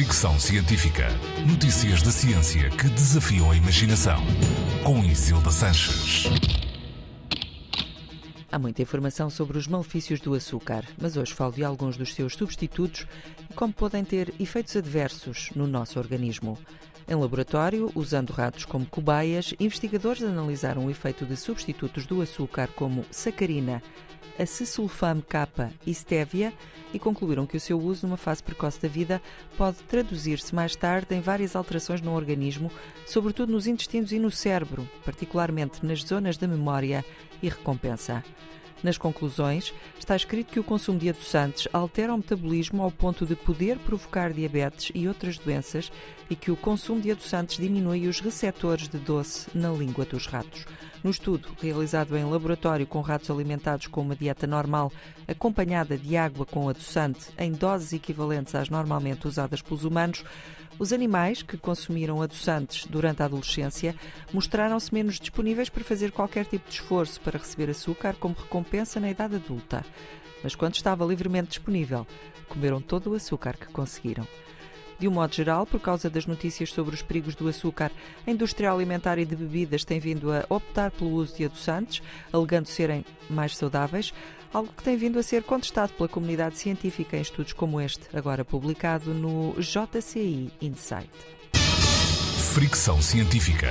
Fricção Científica. Notícias da ciência que desafiam a imaginação. Com Isilda Sanches. Há muita informação sobre os malefícios do açúcar, mas hoje falo de alguns dos seus substitutos e como podem ter efeitos adversos no nosso organismo. Em laboratório, usando ratos como cobaias, investigadores analisaram o efeito de substitutos do açúcar como sacarina, a acesulfame K e stevia e concluíram que o seu uso numa fase precoce da vida pode traduzir-se mais tarde em várias alterações no organismo, sobretudo nos intestinos e no cérebro, particularmente nas zonas da memória e recompensa. Nas conclusões, está escrito que o consumo de adoçantes altera o metabolismo ao ponto de poder provocar diabetes e outras doenças e que o consumo de adoçantes diminui os receptores de doce na língua dos ratos. No estudo, realizado em laboratório com ratos alimentados com uma dieta normal, acompanhada de água com adoçante em doses equivalentes às normalmente usadas pelos humanos, os animais que consumiram adoçantes durante a adolescência mostraram-se menos disponíveis para fazer qualquer tipo de esforço para receber açúcar como recompensa na idade adulta. Mas quando estava livremente disponível, comeram todo o açúcar que conseguiram. De um modo geral, por causa das notícias sobre os perigos do açúcar, a indústria alimentar e de bebidas tem vindo a optar pelo uso de adoçantes, alegando serem mais saudáveis, algo que tem vindo a ser contestado pela comunidade científica em estudos como este, agora publicado no JCI Insight. Fricção científica.